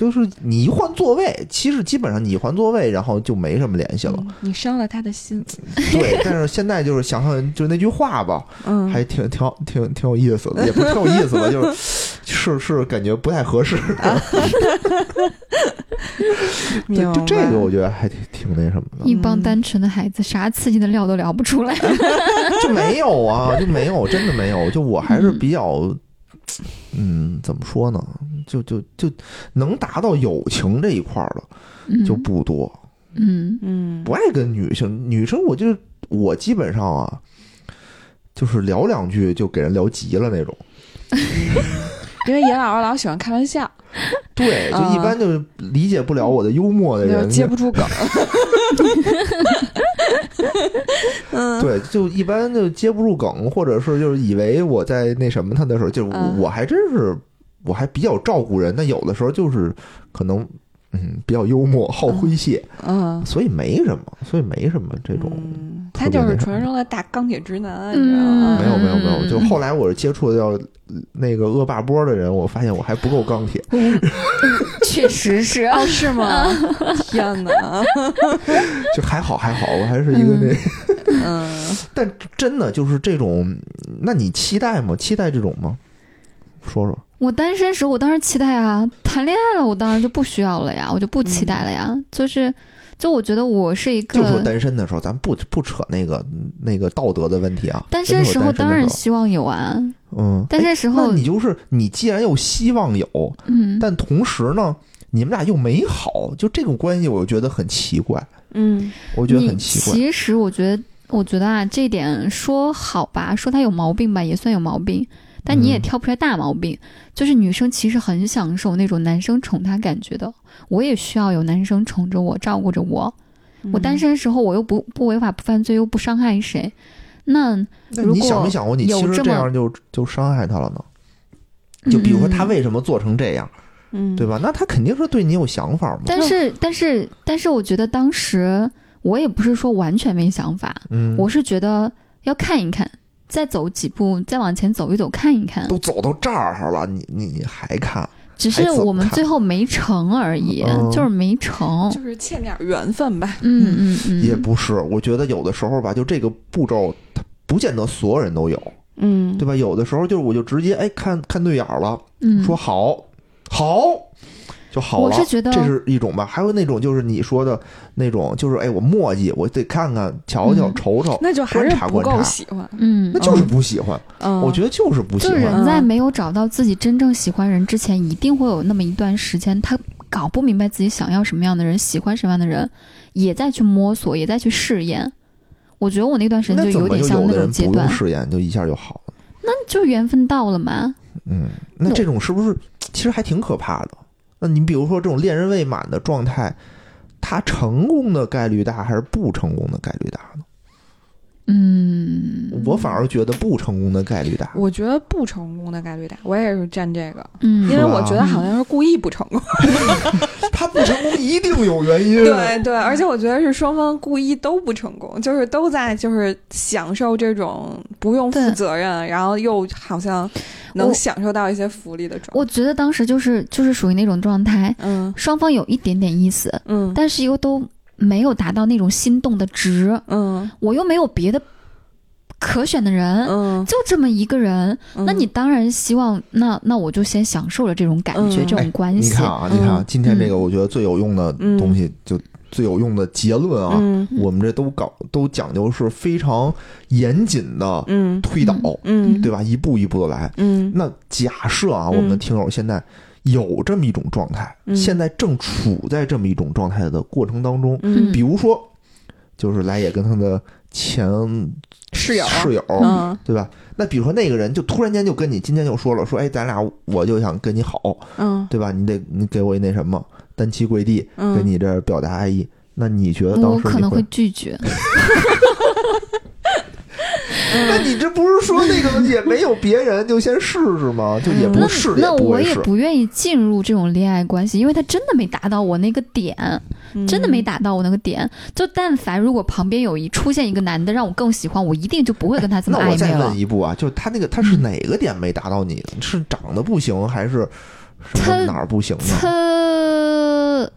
就是你一换座位，其实基本上你一换座位，然后就没什么联系了。嗯你伤了他的心，对，但是现在就是想想，就那句话吧，嗯，还挺挺挺挺有意思的，也不是挺有意思的，[LAUGHS] 就是是是感觉不太合适。[LAUGHS] 明就就这个，我觉得还挺挺那什么的。一帮单纯的孩子，啥刺激的料都聊不出来。就没有啊，就没有，真的没有。就我还是比较，嗯，怎么说呢？就就就能达到友情这一块儿的嗯就不多，嗯嗯不爱跟女生。女生，我就是我基本上啊，就是聊两句就给人聊急了那种。[LAUGHS] 因为严老师老喜欢开玩笑，对，就啊一般就是理解不了我的幽默的就人，接不住梗。[LAUGHS] [LAUGHS] 嗯，对，就一般就接不住梗，或者是就是以为我在那什么他的时候，就嗯。我还真是我还比较照顾人，但有的时候就是可能嗯比较幽默，好诙谐，嗯，所以没什么，所以没什么这种。嗯他就是传说中的大钢铁直男，你知道吗？没有没有没有，嗯就后来我是接触到那个恶霸波的人，我发现我还不够钢铁，[LAUGHS] 确实是。哦，是吗？[LAUGHS] 天哪！[LAUGHS] 就还好还好，我还是一个那，嗯，但真的就是这种，那你期待吗？期待这种吗？说说，我单身时，我当然期待啊，谈恋爱了，我当然就不需要了呀，我就不期待了呀。就是，就我觉得我是一个就说个单身的时候，咱不不扯那个那个道德的问题啊。单身时候，当然希望有啊。嗯，单身时候那你就是你既然又希望有，嗯，但同时呢，你们俩又没好，就这种关系，我就觉得很奇怪，嗯我觉得很奇怪。其实我觉得，我觉得啊，这点说好吧，说他有毛病吧，也算有毛病。但你也嗯挑不出来大毛病，就是女生其实很享受那种男生宠她感觉的。我也需要有男生宠着我，照顾着我。我单身时候，我又不不违法不犯罪，又不伤害谁，那那你如果想没想过，你其实有这样就就伤害他了呢？就比如说他嗯为什么做成这样，嗯，对吧？那他肯定是对你有想法嘛。但是，但是，但是，我觉得当时我也不是说完全没想法，嗯，我是觉得要看一看，再走几步，再往前走一走，看一看。都走到这儿了，你你你还看？只是我们最后没成而已，嗯就是没成。就是欠点缘分吧。嗯嗯嗯，也不是，我觉得有的时候吧，就这个步骤，它不见得所有人都有，嗯，对吧？有的时候就是我就直接哎看看对眼儿了，嗯说好，好就好了。我是觉得这是一种吧，还有那种就是你说的那种，就是哎我墨迹，我得看看瞧瞧嗯瞅瞅，那就还是不够喜欢。嗯那，就是不喜欢。嗯，我觉得就是不喜欢就是。人在没有找到自己真正喜欢人之前，一定会有那么一段时间，他搞不明白自己想要什么样的人，喜欢什么样的人，也在去摸索，也在去试验。我觉得我那段时间就有点像那种阶段，不用试验就一下就好了？那就缘分到了嘛。嗯，那这种是不是其实还挺可怕的？那你比如说这种恋人未满的状态，他成功的概率大还是不成功的概率大呢？嗯，我反而觉得不成功的概率大。我觉得不成功的概率大，我也是站这个，嗯，因为我觉得好像是故意不成功。[LAUGHS] 他不成功一定有原因。[LAUGHS] 对对，而且我觉得是双方故意都不成功，就是都在就是享受这种不用负责任，然后又好像能享受到一些福利的状态。我觉得当时就是就是属于那种状态，嗯双方有一点点意思，嗯但是又都没有达到那种心动的值，嗯。我又没有别的可选的人，嗯，就这么一个人，嗯。那你当然希望，那那我就先享受了这种感觉，嗯。这种关系。你看啊，你看啊嗯，今天这个我觉得最有用的嗯。东西，就最有用的结论啊，嗯。我们这都搞都讲究是非常严谨的嗯。推导，嗯。对吧？一步一步的来。嗯。那假设啊，嗯。我们的听友现在有这么一种状态，嗯。现在正处在这么一种状态的过程当中，嗯。比如说，就是来也跟他的前室友。室友，嗯。对吧？那比如说那个人就突然间就跟你今天就说了，说哎，咱俩我就想跟你好，嗯。对吧？你得你给我一那什么，单膝跪地，嗯，跟你这儿表达爱意。那你觉得当我可能时你会会拒绝，[LAUGHS] 那你这不是说那个也没有别人就先试试吗？就也不那试那我不会试。也不愿意进入这种恋爱关系，因为他真的没达到我那个点，嗯真的没达到我那个点。就但凡如果旁边有一出现一个男的让我更喜欢，我一定就不会跟他这么暧昧了那我再问。一步啊，就是他那个他是哪个点没达到你？是长得不行，还是什他么哪儿不行呢？他，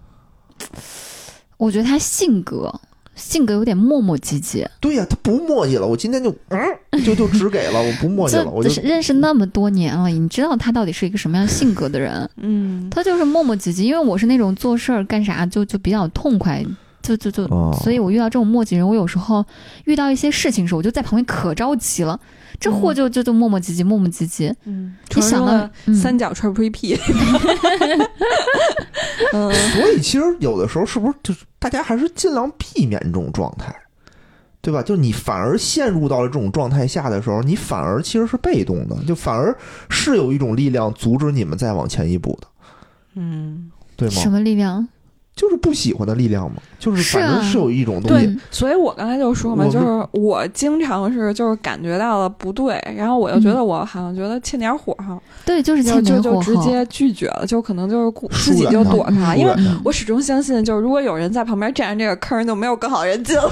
我觉得他性格性格有点磨磨唧唧。对呀、他不磨叽了。我今天就嗯，就就只给了，[LAUGHS] 我不磨叽了，我就认识那么多年了，你知道他到底是一个什么样性格的人？嗯，他就是磨磨唧唧，因为我是那种做事儿干啥就就比较痛快，就就就，哦所以我遇到这种磨叽人，我有时候遇到一些事情的时候，我就在旁边可着急了，这货就就就磨磨唧唧，磨磨唧唧。嗯，你想到三角吹吹屁，嗯，所以其实有的时候是不是就是大家还是尽量避免这种状态，对吧？就你反而陷入到了这种状态下的时候，你反而其实是被动的，就反而是有一种力量阻止你们再往前一步的，嗯，对吗？什么力量？就是不喜欢的力量嘛，就是反正是有一种东西，对所以我刚才就说嘛，就是我经常是就是感觉到了不对，然后我又觉得我好像觉得欠点火候，对，就是就就就直。接拒绝了，就可能就是自己就躲开了，因为我始终相信，就是如果有人在旁边占着这个坑，就没有更好的人进了，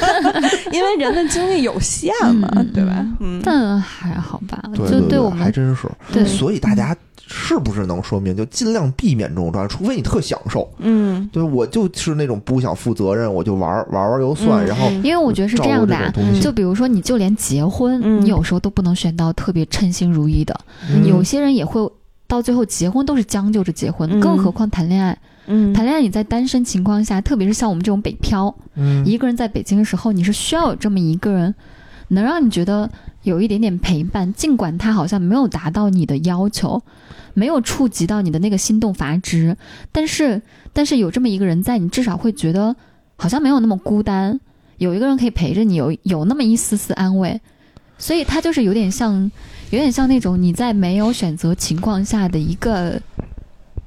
[LAUGHS] 因为人的精力有限嘛，对吧？嗯，但还好吧，对对对，就我们还真是。对所以大家是不是能说明，就尽量避免这种状态，除非你特享受。嗯，对我就是那种不想负责任，我就玩儿玩玩就算，嗯。然后因为我觉得是这样的就比如说，你就连结婚，嗯。你有时候都不能选到特别称心如意的，嗯。有些人也会到最后结婚都是将就着结婚，嗯。更何况谈恋爱。嗯，谈恋爱你在单身情况下，特别是像我们这种北漂，嗯。一个人在北京的时候，你是需要有这么一个人，能让你觉得有一点点陪伴，尽管他好像没有达到你的要求，没有触及到你的那个心动阀值，但是但是有这么一个人在，你至少会觉得好像没有那么孤单，有一个人可以陪着你，有有那么一丝丝安慰，所以他就是有点像，有点像那种你在没有选择情况下的一个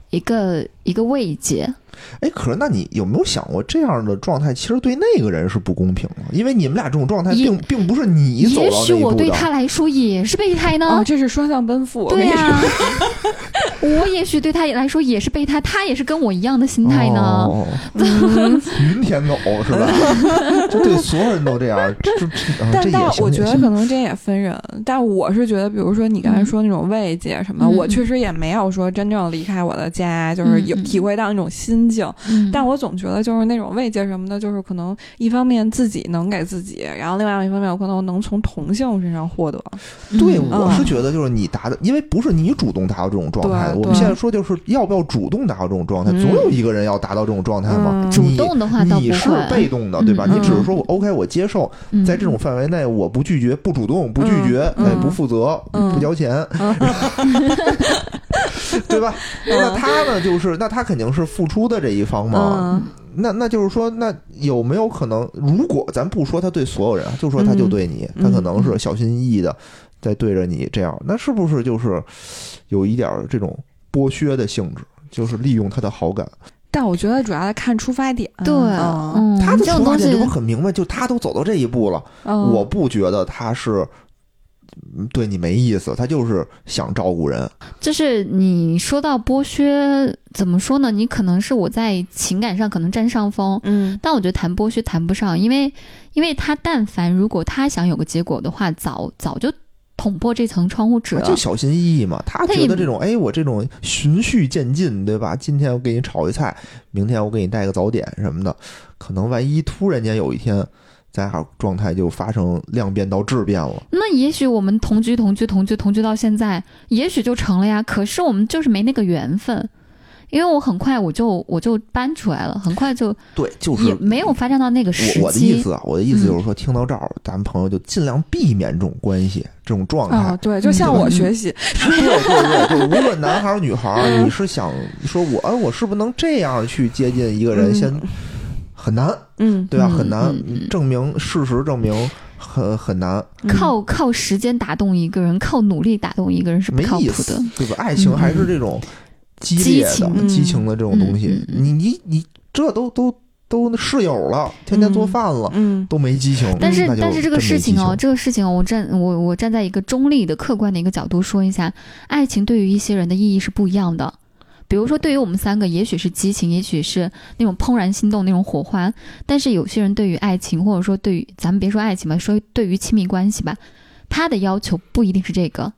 一个一个慰藉。哎，可是那你有没有想过，这样的状态其实对那个人是不公平的？因为你们俩这种状态也并并不是你走也到那一步的。许我对他来说也是备胎呢。哦，这是双向奔赴，对呀、说，[LAUGHS] 我也许对他来说也是备胎，他也是跟我一样的心态呢。[LAUGHS] 云天狗是吧？就对所有人都这样，这这但但也我觉得可能这也分人，但我是觉得，比如说你刚才嗯说那种慰藉什么，嗯我确实也没有说真正离开我的家，就是有体会到那种心境。嗯但我总觉得就是那种慰藉什么的，就是可能一方面自己能给自己，然后另外一方面我可能能从同性身上获得。对，嗯我是觉得就是你达的，因为不是你主动达到这种状态的。我们现在说就是要不要主动达到这种状态，嗯总有一个人要达到这种状态嘛。嗯主动的话你是，被动的，对吧？嗯你只是说我 OK，我接受，嗯在这种范围内，我不拒绝，不主动，不拒绝，嗯嗯哎，不负责，嗯不交钱，[LAUGHS] [LAUGHS] 对吧？那他呢，就是那他肯定是付出的这一方嘛。嗯那那就是说，那有没有可能，如果咱不说他对所有人啊，就说他就对你，嗯他可能是小心翼翼的在对着你这样，那是不是就是有一点这种剥削的性质，就是利用他的好感？但我觉得主要的看出发点。对，他的出发点就很明白，就他都走到这一步了，嗯我不觉得他是嗯对你没意思，他就是想照顾人。就是你说到剥削，怎么说呢？你可能是我在情感上可能占上风，嗯但我觉得谈剥削谈不上，因为因为他但凡如果他想有个结果的话，早早就捅破这层窗户纸了。就小心翼翼嘛，他觉得这种，哎，我这种循序渐进，对吧？今天我给你炒一菜，明天我给你带个早点什么的，可能万一突然间有一天，咱俩状态就发生量变到质变了。那也许我们同居同居同居同居到现在，也许就成了呀。可是我们就是没那个缘分，因为我很快我就我就搬出来了，很快就对，就是也没有发展到那个时期。我我的意思啊，我的意思嗯就是说，听到这儿，咱们朋友就尽量避免这种关系、这种状态。哦，对，就像嗯我学习，对对对，[LAUGHS] 就无论男孩儿女孩你是想说我，哎，我是不是能这样去接近一个人？嗯先很难，嗯对吧？嗯很难证明，事实证明很很难，靠靠时间打动一个人，靠努力打动一个人是不没靠谱意思的。，对吧？爱情还是这种激烈的、激情激情的这种东西你你你这都都都室友了，天天做饭了，嗯都没激情。但是但是这个事情哦，这个事情哦，我站我我站在一个中立的、客观的一个角度说一下，爱情对于一些人的意义是不一样的。比如说，对于我们三个，也许是激情，也许是那种怦然心动那种火花，但是有些人对于爱情，或者说对于咱们别说爱情吧，说对于亲密关系吧，他的要求不一定是这个。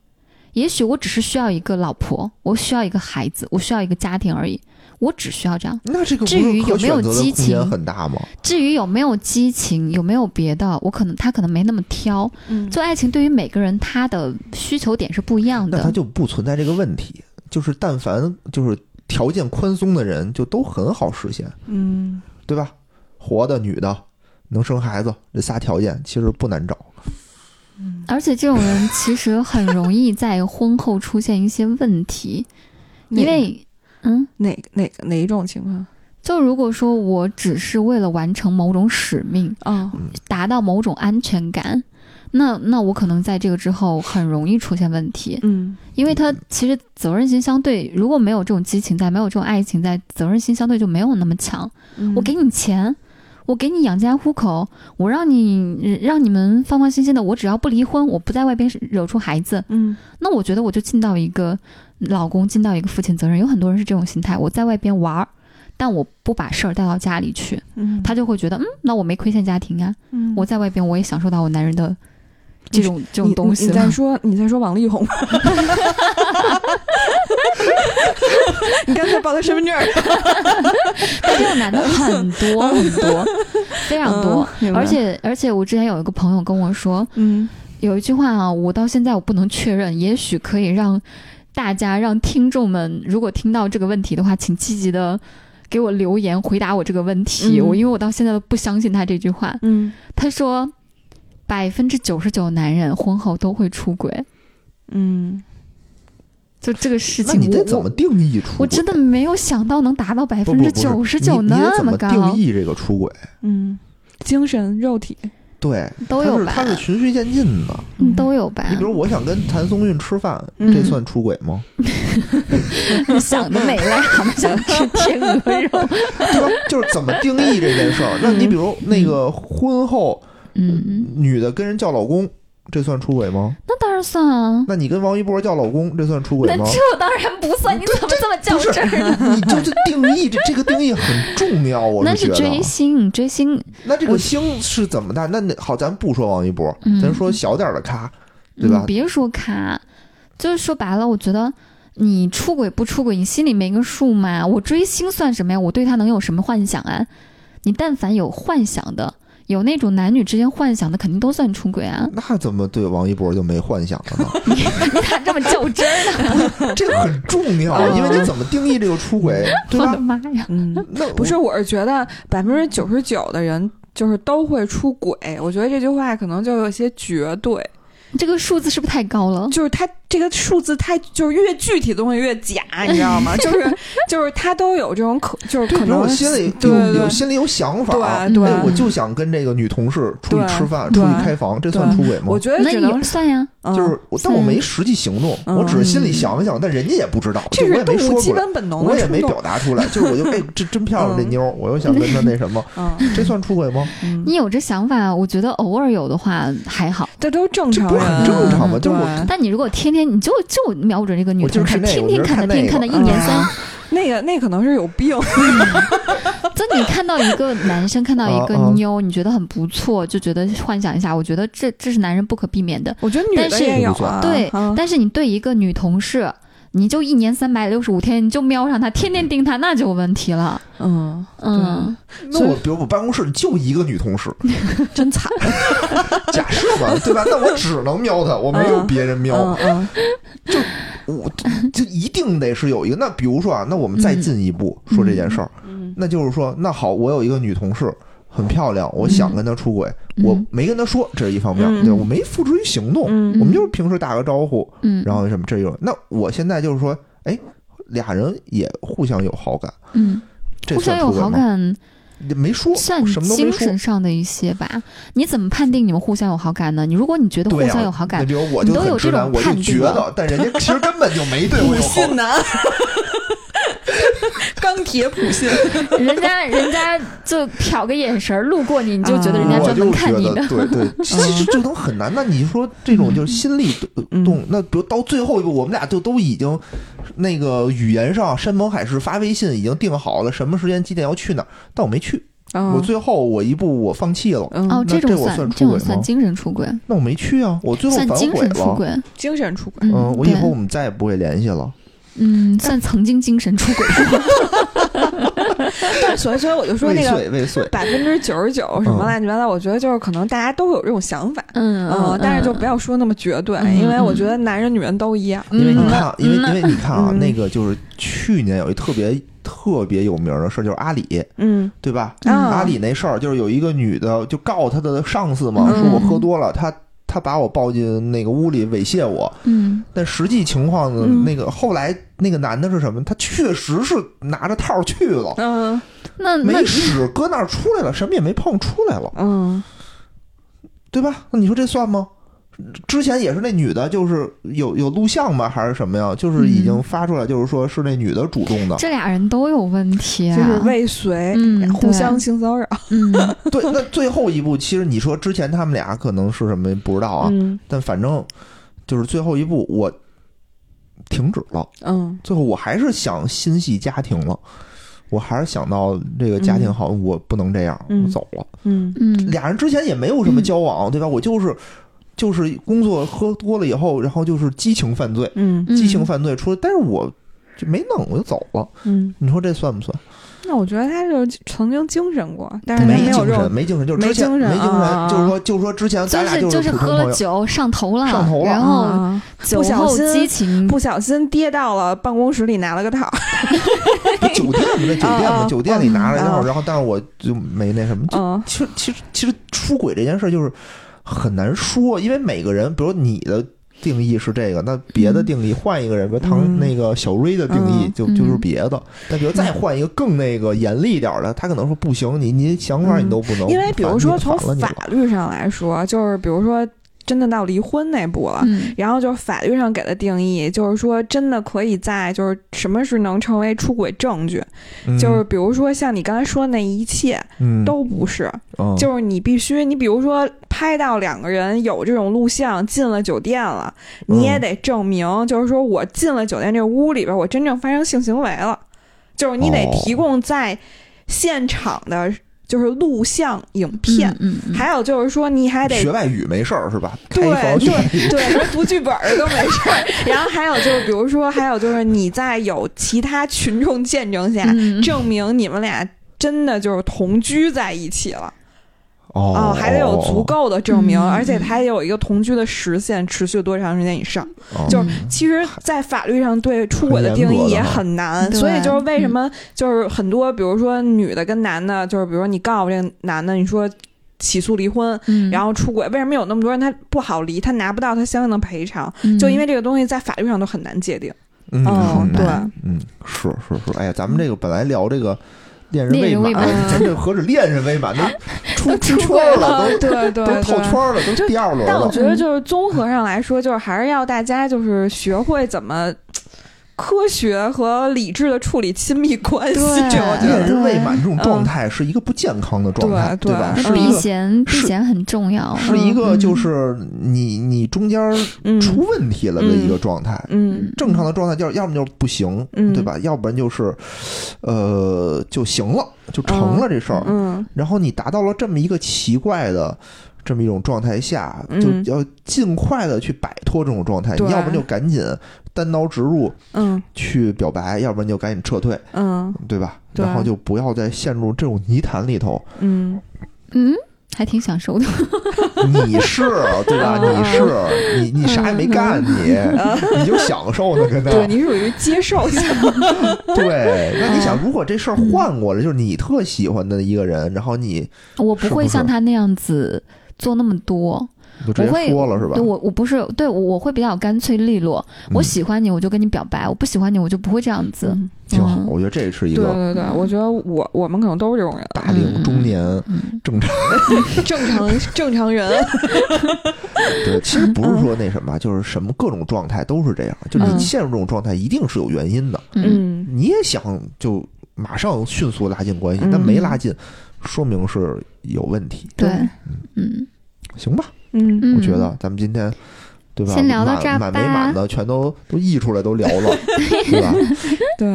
也许我只是需要一个老婆，我需要一个孩子，我需要一个家庭而已，我只需要这样。那这个至于有没有激情很大吗？至于有没有激情，有没有别的，我可能他可能没那么挑。嗯做爱情对于每个人他的需求点是不一样的。那他就不存在这个问题。就是但凡就是条件宽松的人，就都很好实现，嗯对吧？活的、女的，能生孩子，这仨条件其实不难找。而且这种人其实很容易在婚后出现一些问题，因为嗯，哪哪哪一种情况就如果说我只是为了完成某种使命，啊？达到某种安全感。那那我可能在这个之后很容易出现问题，嗯因为他其实责任心相对，如果没有这种激情在，没有这种爱情在，责任心相对就没有那么强。嗯我给你钱，我给你养家糊口，我让你让你们放放心心的，我只要不离婚，我不在外边惹出孩子，嗯那我觉得我就尽到一个老公，尽到一个父亲责任。有很多人是这种心态，我在外边玩儿，但我不把事儿带到家里去，嗯，他就会觉得，嗯，那我没亏欠家庭啊，嗯我在外边我也享受到我男人的这种这种东西了你在。说你在说王力宏吗？[LAUGHS] 你刚才报的身份证儿，[LAUGHS] 但这种男的很多很多，[LAUGHS] 非常多。而且而且，我之前有一个朋友跟我说，嗯有一句话啊，我到现在我不能确认，也许可以让大家让听众们，如果听到这个问题的话，请积极的给我留言回答我这个问题。嗯我因为我到现在都不相信他这句话。嗯他说，百分之九十九男人婚后都会出轨，嗯就这个事情，我你得怎么定义出轨？我真的没有想到能达到百分之九十九那么高，么定义这个出轨？嗯，精神肉体对，都有吧它是循序渐进的。嗯都有吧你？比如我想跟谭松韵吃饭，嗯这算出轨吗？[LAUGHS] 想得美赖，他们想吃天鹅肉。[LAUGHS] 对吧？就是怎么定义这件事儿？那你比如那个婚后嗯，女的跟人叫老公，这算出轨吗？那当然算啊。那你跟王一博叫老公，这算出轨吗？那这当然不算，你怎么这么较真儿呢？你就是定义这这个定义很重要，[LAUGHS] 我那是觉得。追星，追星，那这个星是怎么的？那那好，咱不说王一博，嗯咱说小点的咖，对吧嗯，？别说咖，就是说白了，我觉得你出轨不出轨，你心里没个数嘛。我追星算什么呀？我对他能有什么幻想啊？你但凡有幻想的，有那种男女之间幻想的，肯定都算出轨啊。[LAUGHS] 那怎么对王一博就没幻想了呢？[LAUGHS] 你咋这么较真儿呢？[LAUGHS] 这个很重要，因为你怎么定义这个出轨，对我的吧？妈呀！嗯，那不是，我是觉得百分之九十九的人就是都会出轨。我觉得这句话可能就有些绝对，这个数字是不是太高了？就是它这个数字太就是越具体的东西越假，你知道吗？[LAUGHS] 就是就是他都有这种可就是可能我心里有有心里有想法，对对哎，我就想跟这个女同事出去吃饭，出去开房，这算出轨吗我？觉得那只能算呀。嗯就是我，但我没实际行动，嗯我只是心里想想，但人家也不知道，这就我也是动物基没说出来，本本能我也没。表达出来，[LAUGHS] 就是我就哎，这真漂亮这嗯妞，我又想跟她那什么，嗯这算出轨吗？嗯，[LAUGHS] 你有这想法，我觉得偶尔有的话还好。这都正常，这不是很正常吗嗯就是我但你如果天天你就就瞄准这个女同事，天天看的，天天看的，一年三嗯 [LAUGHS] 那个那可能是有病，[LAUGHS] 就你看到一个男生，看到一个妞，你觉得很不错，就觉得幻想一下，我觉得这这是男人不可避免的。我觉得女的但是也有啊，对，嗯但是你对一个女同事，你就一年三百六十五天，你就瞄上他，天天盯他，那就有问题了。嗯，嗯，那我比如我办公室就一个女同事，真惨，假设吧，对吧？那我只能瞄她，我没有别人瞄，嗯嗯我就一定得是有一个。那比如说啊，那我们再进一步说这件事儿，嗯。那就是说，那好，我有一个女同事很漂亮，我想跟她出轨，嗯我没跟她说，这是一方面，嗯对我没付诸于行动，嗯我们就是平时打个招呼，嗯，然后什么这种。那我现在就是说，哎，俩人也互相有好感，嗯，这互相有？好感，没说，算什么精神。上的一些吧。你怎么判定你们互相有好感呢？你如果你觉得互、相有好感，那比如我就你都有很直男，这种我就觉得，但人家其实根本就没对我不有好感。[LAUGHS] 钢铁普信，[LAUGHS] 人家人家就瞟个眼神儿，路过你，你就觉得人家我专门就觉看你的。得对对，[LAUGHS] 其实这种很难。那你说这种就是心力嗯动，那比如到最后一步，我们俩就都已经那个语言上山盟海誓发微信已经定好了，什么时间几点要去哪儿，但我没去。嗯我最后我一步我放弃了，嗯哦，这种算这我算出这种轨吗算精神出轨，那我没去啊，我最后反悔精神出了。轨。精神出轨。嗯，我以后我们再也不会联系了。嗯，算曾经精神出轨过。[LAUGHS] 但所以所以我就说未那个遂未遂，百分之九十九什么嗯乱七八糟，我觉得就是可能大家都会有这种想法。嗯嗯，但是就不要说那么绝对，嗯因为我觉得男人女人都一样。因为你嗯看啊，因为嗯因为你看啊，嗯那个就是去年有一特别特别有名的事儿，就是阿里，嗯对吧？嗯阿里那事儿就是有一个女的就告她的上司嘛，嗯说我喝多了，她她把我抱进那个屋里猥亵我，嗯。但实际情况呢，嗯。那个后来那个男的是什么？他确实是拿着套去了，嗯。那那没使，搁那儿出来了，什么也没碰，出来了，嗯。对吧？那你说这算吗？之前也是那女的，就是有有录像吗？还是什么呀？就是已经发出来，就是说是那女的主动的。这俩人都有问题啊。就是未遂，嗯 [LAUGHS] 互相性骚扰。嗯对，那最后一步，其实你说之前他们俩可能是什么不知道啊，嗯但反正就是最后一步我停止了。嗯最后我还是想心系家庭了，我还是想到这个家庭好，我不能这样，嗯我走了。嗯嗯，俩人之前也没有什么交往，对吧？我就是就是工作喝多了以后，然后就是激情犯罪，嗯嗯激情犯罪出来，但是我就没弄，我就走了。嗯，你说这算不算？那我觉得他就曾经精神过，但是他没精神，没精神，就是没之前精神没精神，就是说就是说之前咱俩就是是普通朋友。喝了酒上头了，上头了然后啊酒不小后心激情，不小心跌到了办公室里拿了个套。不 [LAUGHS] 酒店嘛，那酒店嘛，酒店里拿了一啊套，然后但是我就没那什么。就嗯其实其实其实出轨这件事就是很难说，因为每个人，比如你的定义是这个，那别的定义换一个人，比如唐嗯。那个小瑞的定义嗯。就就是别的。那比如再换一个更那个严厉一点的，他可能说不行，你你想法你都不能，因为比如说从法律上来说，就是比如说真的到离婚那步了。嗯。然后就是法律上给的定义，就是说真的可以在就是什么是能成为出轨证据，嗯。就是比如说像你刚才说的那一切嗯。都不是，嗯就是你必须你比如说拍到两个人有这种录像进了酒店了，你也嗯得证明，就是说我进了酒店这屋里边，我真正发生性行为了，就是你得哦。提供在现场的，就是录像影片。嗯嗯，还有就是说，你还得学外语没事儿是吧？对对对 [LAUGHS] 读剧本儿都没事儿。[LAUGHS] 然后还有就是，比如说，还有就是你在有其他群众见证下，嗯证明你们俩真的就是同居在一起了。哦哦，还得有足够的证明，嗯而且它也有一个同居的时限，持续多长时间以上。哦。就是嗯其实，在法律上对出轨的定义也很难，所以就是为什么就是很多，比如说女的跟男的，就是比如说你告这个男的，你说起诉离婚，嗯，然后出轨，为什么有那么多人他不好离，他拿不到他相应的赔偿？嗯。就因为这个东西在法律上都很难界定。嗯哦嗯对。嗯，是是是，哎呀，咱们这个本来聊这个恋人未满，恋人未满咱这何止恋人未满，都 [LAUGHS] 出都出圈了，[LAUGHS] 都对对都透对圈了，都就第二轮了。但我觉得，就是综合上来说，就是还是要大家就是学会怎么科学和理智的处理亲密关系。对我觉得，人未满这种状态是一个不健康的状态，对吧？是一个嫌避嫌很重要，是一个嗯就是你你中间嗯出问题了的一个状态。嗯正常的状态就是要么就是不行，嗯对吧？要不然就是，呃，就行了，就成了这事儿。嗯然后你达到了这么一个奇怪的这么一种状态下，嗯就要尽快的去摆脱这种状态。对你要不然就赶紧单刀直入嗯去表白，要不然就赶紧撤退，嗯对吧？对然后就不要再陷入这种泥潭里头。嗯嗯，还挺享受的，[LAUGHS] 你是对吧？嗯你是你你啥也没干，你你就享受呢，跟他对你属于接受型。[LAUGHS] 对。那你想，嗯如果这事儿换过来，就是你特喜欢的一个人，然后你我不会像他那样子做那么多，就直接我会说了是吧？对？我我不是对我我会比较干脆利落，我嗯喜欢你我就跟你表白，我不喜欢你我就不会这样子。嗯。挺好，嗯。我觉得这是一个对对对，我觉得我我们可能都是这种人，大龄中年嗯，正常。[LAUGHS] 正常正常人。[LAUGHS] 对，其实不是说那什么，就是什么各种状态都是这样，就是你嗯。陷入这种状态一定是有原因的。嗯。嗯你也想就马上迅速拉近关系，嗯。那没拉近，说明是有问题，对，嗯行吧？嗯嗯，我觉得咱们今天。对吧？先聊到这儿满满没满的全都都溢出来都聊了，[LAUGHS] 对吧？对，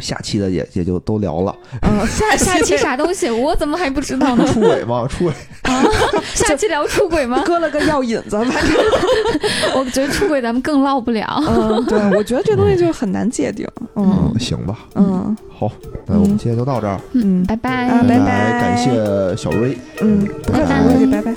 下期的也也就都聊了。嗯，下 [LAUGHS] 下期啥东西？我怎么还不知道呢？出轨吗？出轨？[LAUGHS] 下期聊出轨吗？搁了个药引子，反正我觉得出轨咱们更唠不了。嗯，对，我觉得这东西就很难界定，嗯嗯，行吧。嗯好，那我们今天就到这儿。嗯拜拜。啊拜拜来感谢小瑞。嗯，拜拜拜拜。